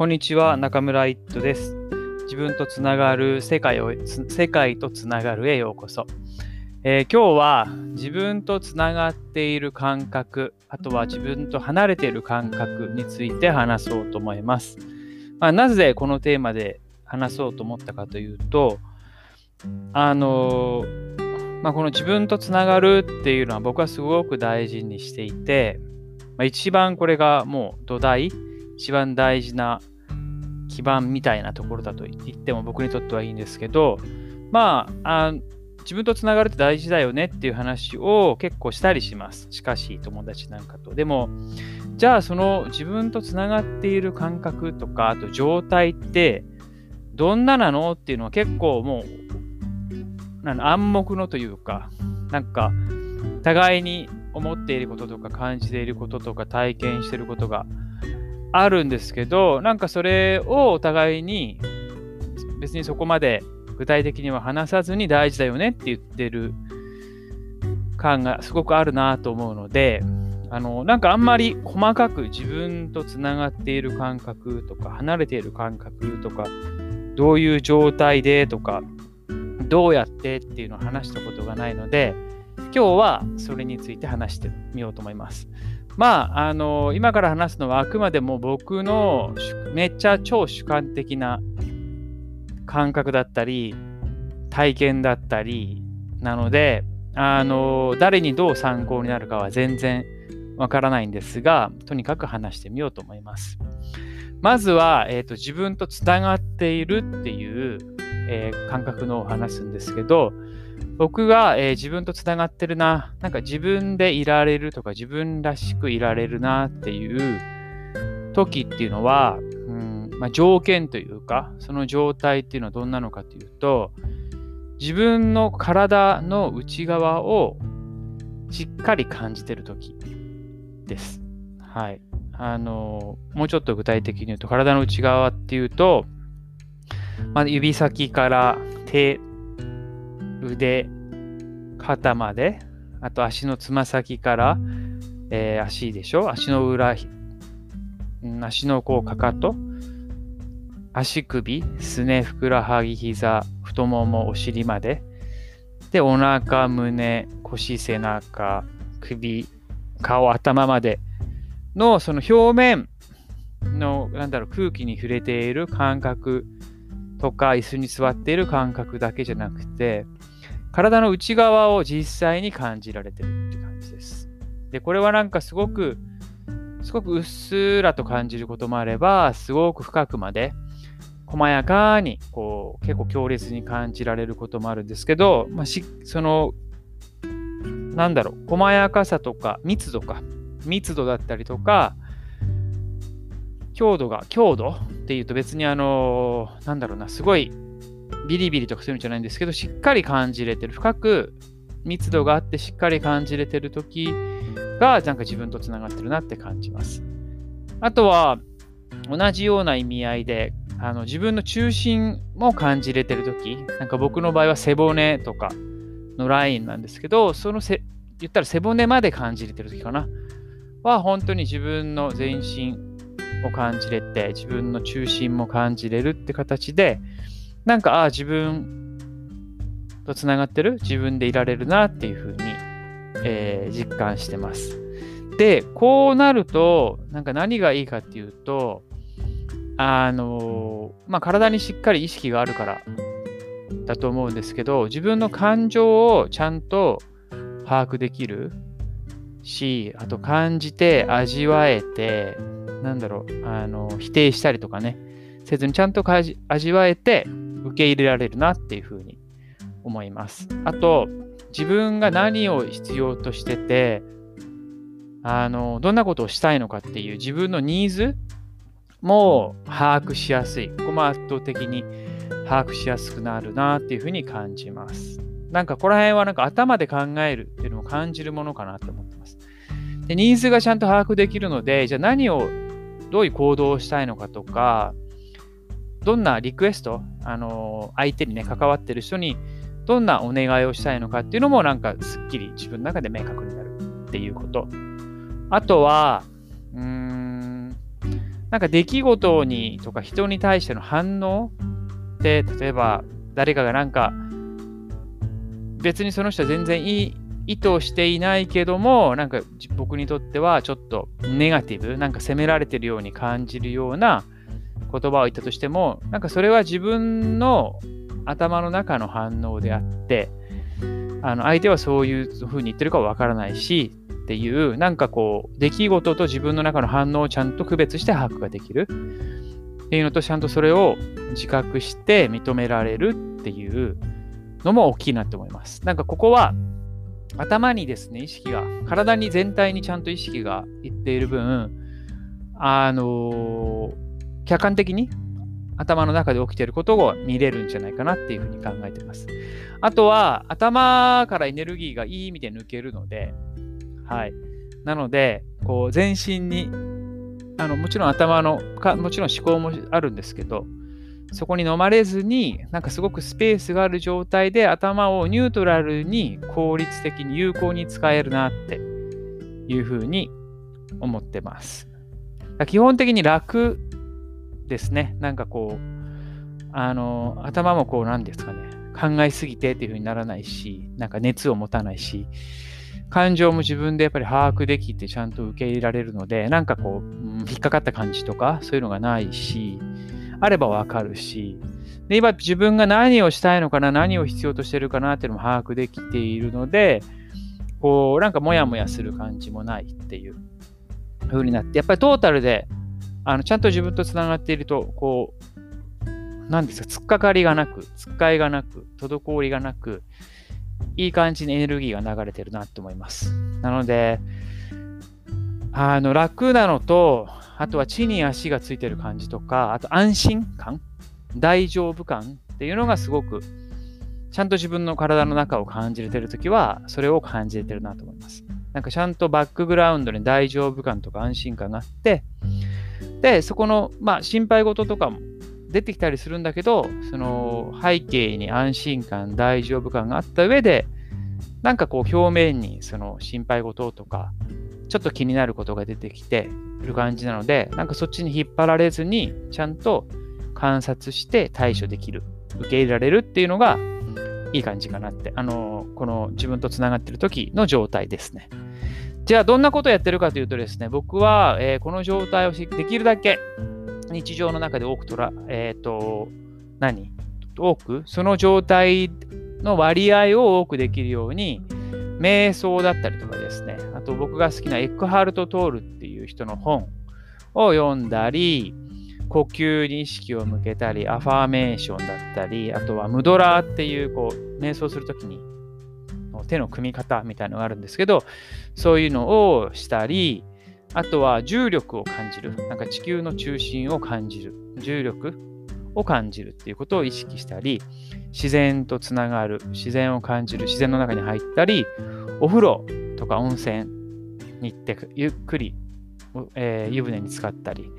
こんにちは、中村一斗です。自分とつながる世界を、世界とつながるへようこそ。えー、今日は自分とつながっている感覚、あとは自分と離れている感覚について話そうと思います。まあ、なぜこのテーマで話そうと思ったかというと、あのまあ、この自分とつながるっていうのは僕はすごく大事にしていて、まあ、一番これがもう土台、一番大事な基盤みたいなところだと言っても僕にとってはいいんですけど、まあ、あ自分とつながるって大事だよねっていう話を結構したりします。近し友達なんかと。でも、じゃあその自分とつながっている感覚とか、あと状態ってどんななのっていうのは結構もう暗黙のというか、なんか互いに思っていることとか感じていることとか体験していることがあるんですけど、なんかそれをお互いに別にそこまで具体的には話さずに大事だよねって言ってる感がすごくあるなと思うので、あのなんかあんまり細かく自分とつながっている感覚とか離れている感覚とかどういう状態でとかどうやってっていうのを話したことがないので今日はそれについて話してみようと思います。まあ、あの、今から話すのはあくまでも僕のめっちゃ超主観的な感覚だったり、体験だったりなので、あの、誰にどう参考になるかは全然わからないんですが、とにかく話してみようと思います。まずは、えーと、自分とつながっているっていう、えー、感覚のを話すんですけど、僕が、えー、自分とつながってるな、なんか自分でいられるとか自分らしくいられるなっていう時っていうのは、うんまあ、条件というか、その状態っていうのはどんなのかというと、自分の体の内側をしっかり感じてる時です。はい。あの、もうちょっと具体的に言うと、体の内側っていうと、まあ、指先から手、腕、肩まで、あと足のつま先から、えー、足でしょ？足の裏、足のこうかかと、足首、すね、ふくらはぎ、膝、太もも、お尻まで。で、お腹、胸、腰、背中、首、顔、頭までのその表面の、なんだろう、空気に触れている感覚とか、椅子に座っている感覚だけじゃなくて、体の内側を実際に感じられてるって感じです。で、これはなんかすごく、すごくうっすらと感じることもあれば、すごく深くまで、細やかに、こう、結構強烈に感じられることもあるんですけど、まあ、しその、なんだろう、細やかさとか密度か、密度だったりとか、強度が、強度っていうと別にあの、なんだろうな、すごいビリビリとかそういうのじゃないんですけど、しっかり感じれてる、深く密度があってしっかり感じれてる時が、なんか自分とつながってるなって感じます。あとは、同じような意味合いで、あの自分の中心も感じれてる時なんか僕の場合は背骨とかのラインなんですけど、そのせ言ったら背骨まで感じれてる時かな。は本当に自分の全身を感じれて、自分の中心も感じれるって形で、なんか、ああ、自分とつながってる？自分でいられるなっていうふうに、えー、実感してます。で、こうなると、なんか何がいいかっていうと、あのまあ、体にしっかり意識があるからだと思うんですけど、自分の感情をちゃんと把握できるし、あと感じて味わえて、なんだろう、あの否定したりとかね、せずにちゃんと味わえて受け入れられるなっていうふうに思います。あと、自分が何を必要としてて、あの、どんなことをしたいのかっていう自分のニーズも把握しやすい。ここも圧倒的に把握しやすくなるなっていうふうに感じます。なんかこの辺はなんか頭で考えるっていうのも感じるものかなと思ってます。で、ニーズがちゃんと把握できるので、じゃあ何を、どういう行動をしたいのかとか、どんなリクエスト、あの相手にね、関わってる人にどんなお願いをしたいのかっていうのもなんかすっきり自分の中で明確になるっていうこと。あとは、うーん、なんか出来事にとか人に対しての反応って例えば誰かがなんか別にその人は全然いい意図していないけどもなんか僕にとってはちょっとネガティブなんか責められてるように感じるような言葉を言ったとしてもなんかそれは自分の頭の中の反応であってあの相手はそういうふうに言ってるかはわからないしっていうなんかこう出来事と自分の中の反応をちゃんと区別して把握ができるっていうのとちゃんとそれを自覚して認められるっていうのも大きいなって思います。なんかここは頭にですね、意識が、体に全体にちゃんと意識がいっている分、あのー、客観的に頭の中で起きていることを見れるんじゃないかなっていうふうに考えてます。あとは、頭からエネルギーがいい意味で抜けるので、はい。なので、こう、全身に、あの、もちろん頭のか、もちろん思考もあるんですけど、そこに飲まれずに、なんかすごくスペースがある状態で頭をニュートラルに効率的に有効に使えるなっていうふうに思ってます。基本的に楽ですね。なんかこう、あの、頭もこう、なんですかね、考えすぎてっていうふうにならないし、なんか熱を持たないし、感情も自分でやっぱり把握できてちゃんと受け入れられるので、なんかこう、引っかかった感じとか、そういうのがないし、あればわかるし、で今自分が何をしたいのかな、何を必要としてるかなっていうのも把握できているので、こう、なんかモヤモヤする感じもないっていう風になって、やっぱりトータルで、あのちゃんと自分とつながっていると、こう、なんですか、突っかかりがなく、突っかいがなく、滞りがなく、いい感じにエネルギーが流れてるなと思います。なので、あの楽なのと、あとは地に足がついてる感じとか、あと安心感、大丈夫感っていうのがすごく、ちゃんと自分の体の中を感じれてるときは、それを感じれてるなと思います。なんかちゃんとバックグラウンドに大丈夫感とか安心感があって、で、そこの、まあ、心配事とかも出てきたりするんだけど、その背景に安心感、大丈夫感があった上で、なんかこう表面にその心配事とか、ちょっと気になることが出てきてる感じなので、なんかそっちに引っ張られずに、ちゃんと観察して対処できる、受け入れられるっていうのがいい感じかなって、あの、この自分とつながってる時の状態ですね。じゃあ、どんなことをやってるかというとですね、僕は、えー、この状態をできるだけ日常の中で多くとら、えっ、ー、と、何？多く？その状態の割合を多くできるように、瞑想だったりとかですね、あと僕が好きなエックハルト・トールっていう人の本を読んだり、呼吸に意識を向けたり、アファーメーションだったり、あとはムドラーっていうこう瞑想するときに手の組み方みたいなのがあるんですけど、そういうのをしたり、あとは重力を感じる。なんか地球の中心を感じる。重力を感じるっていうことを意識したり、自然とつながる、自然を感じる、自然の中に入ったり、お風呂とか温泉に行ってゆっくり、えー、湯船に浸かったり、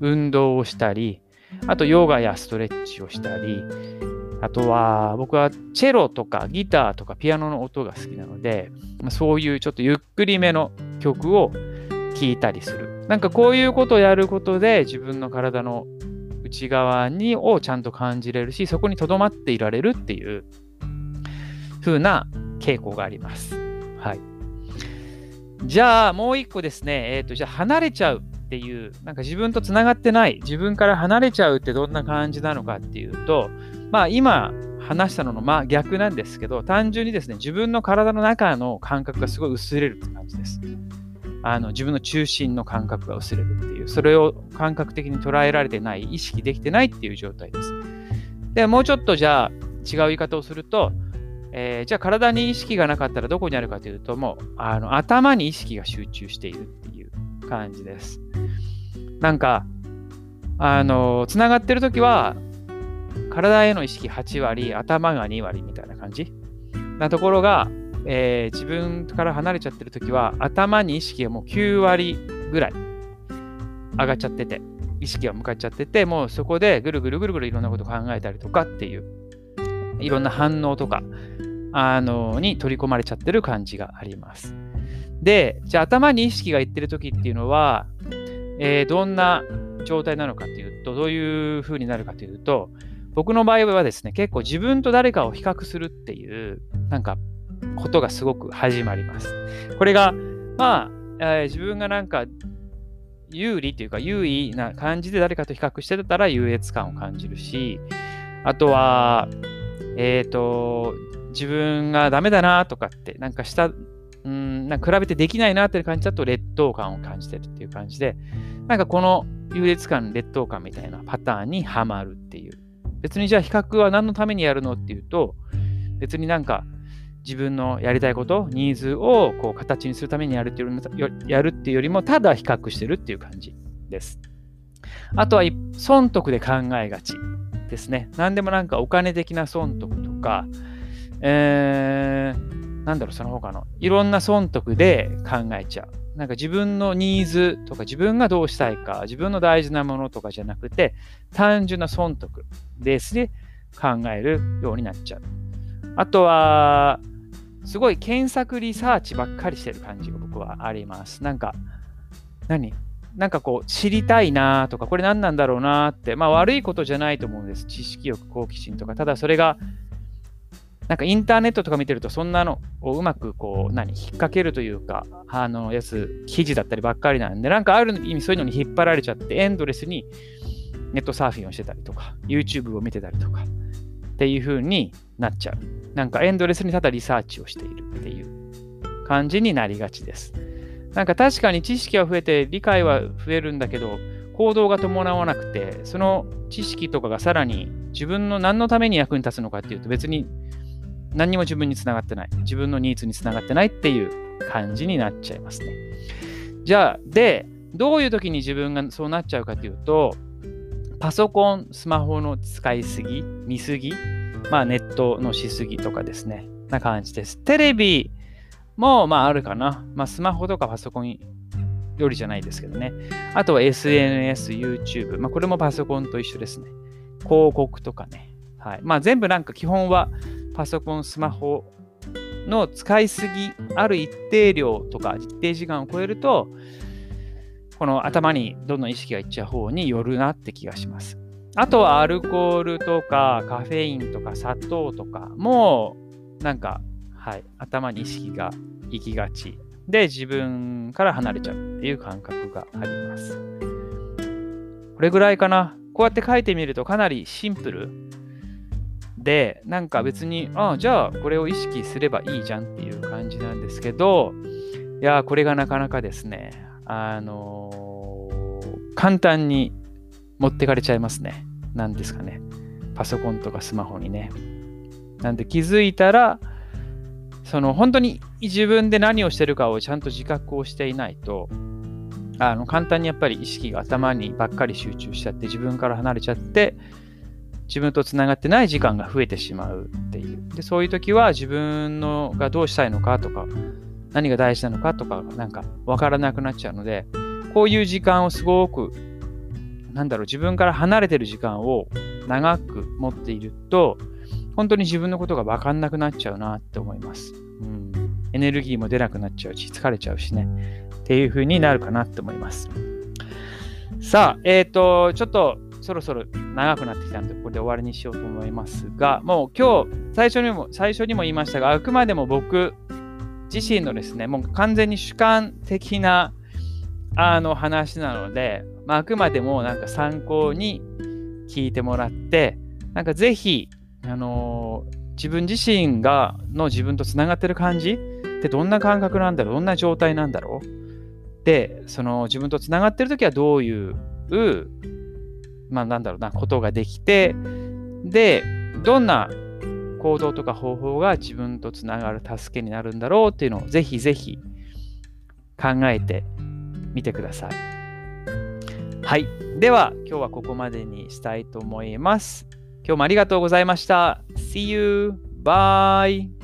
運動をしたり、あとヨガやストレッチをしたり、あとは僕はチェロとかギターとかピアノの音が好きなので、そういうちょっとゆっくりめの曲を聴いたりする。なんかこういうことをやることで自分の体の内側にをちゃんと感じれるし、そこに留まっていられるっていう風な傾向があります。はい。じゃあ、もう一個ですね、えっ、ー、と、じゃあ離れちゃうっていう、なんか自分とつながってない、自分から離れちゃうってどんな感じなのかっていうと、まあ今話したののまあ逆なんですけど、単純にですね、自分の体の中の感覚がすごい薄れるって感じです。あの自分の中心の感覚が薄れるっていう、それを感覚的に捉えられてない、意識できてないっていう状態です。で、もうちょっとじゃあ違う言い方をすると、えー、じゃあ体に意識がなかったらどこにあるかというと、もうあの頭に意識が集中しているっていう感じです。なんか、あの、つながってるときは、体への意識8割、頭が2割みたいな感じ？なところが、えー、自分から離れちゃってる時は頭に意識がもう9割ぐらい上がっちゃってて意識が向かっちゃっててもうそこでぐるぐるぐるぐるいろんなこと考えたりとかっていういろんな反応とかあのに取り込まれちゃってる感じがあります。で、じゃあ頭に意識がいってる時っていうのは、えー、どんな状態なのかっていうと、どういう風になるかというと、僕の場合はですね、結構自分と誰かを比較するっていう、なんか、ことがすごく始まります。これが、まあ、えー、自分がなんか有利というか優位な感じで誰かと比較してたら優越感を感じるし、あとは、えっ、ー、と、自分がダメだなとかって、なんかしたうん、なんか比べてできないなっていう感じだと劣等感を感じてるっていう感じで、なんかこの優越感、劣等感みたいなパターンにはまるっていう。別にじゃあ比較は何のためにやるのっていうと、別になんか自分のやりたいこと、ニーズをこう形にするためにやるっていうやるっていうよりも、ただ比較してるっていう感じです。あとは損得で考えがちですね。何でもなんかお金的な損得とか、えー、なんだろう、その他の、いろんな損得で考えちゃう。なんか自分のニーズとか自分がどうしたいか、自分の大事なものとかじゃなくて、単純な損得ベースで考えるようになっちゃう。あとは、すごい検索リサーチばっかりしてる感じが僕はあります。なんか、何？なんかこう、知りたいなとか、これ何なんだろうなって、まあ悪いことじゃないと思うんです。知識欲、好奇心とか。ただそれがなんかインターネットとか見てると、そんなのをうまくこう、何、引っ掛けるというか、あの、やつ、記事だったりばっかりなんで、なんかある意味そういうのに引っ張られちゃって、エンドレスにネットサーフィンをしてたりとか、YouTube を見てたりとか、っていう風になっちゃう。なんかエンドレスにただリサーチをしているっていう感じになりがちです。なんか確かに知識は増えて、理解は増えるんだけど、行動が伴わなくて、その知識とかがさらに自分の何のために役に立つのかっていうと別に何にも自分につながってない。自分のニーズにつながってないっていう感じになっちゃいますね。じゃあ、で、どういう時に自分がそうなっちゃうかというと、パソコン、スマホの使いすぎ、見すぎ、まあネットのしすぎとかですね。な感じです。テレビもまああるかな。まあスマホとかパソコンよりじゃないですけどね。あとは SNS、YouTube。まあこれもパソコンと一緒ですね。広告とかね。はい。まあ全部なんか基本はパソコン、スマホの使いすぎ、ある一定量とか一定時間を超えると、この頭にどんどん意識がいっちゃう方によるなって気がします。あとはアルコールとかカフェインとか砂糖とかもなんか、はい、頭に意識が行きがちで自分から離れちゃうっていう感覚があります。これぐらいかな。こうやって書いてみるとかなりシンプルで、なんか別に、ああ、じゃあこれを意識すればいいじゃんっていう感じなんですけど、いや、これがなかなかですね、あのー、簡単に持ってかれちゃいますね。なんですかね。パソコンとかスマホにね。なんで気づいたら、その本当に自分で何をしてるかをちゃんと自覚をしていないと、あの簡単にやっぱり意識が頭にばっかり集中しちゃって自分から離れちゃって自分とつながってない時間が増えてしまうっていう。で、そういう時は自分のがどうしたいのかとか、何が大事なのかとか、なんかわからなくなっちゃうので、こういう時間をすごく、なんだろう、自分から離れてる時間を長く持っていると、本当に自分のことがわかんなくなっちゃうなって思います。うん。エネルギーも出なくなっちゃうし、疲れちゃうしね。っていう風になるかなって思います。さあ、えっ、ー、と、ちょっとそろそろ長くなってきたので、ここで終わりにしようと思いますが、もう今日、最初にも、最初にも言いましたが、あくまでも僕自身のですね、もう完全に主観的なあの話なので、まあ、あくまでもなんか参考に聞いてもらって、なんかぜひ、あのー、自分自身がの自分とつながってる感じってどんな感覚なんだろうどんな状態なんだろうで、その自分とつながってる時はどういうまあなんだろうな、ことができて、で、どんな行動とか方法が自分とつながる助けになるんだろうっていうのをぜひぜひ考えてみてください。はい。では、今日はここまでにしたいと思います。今日もありがとうございました。See you! Bye!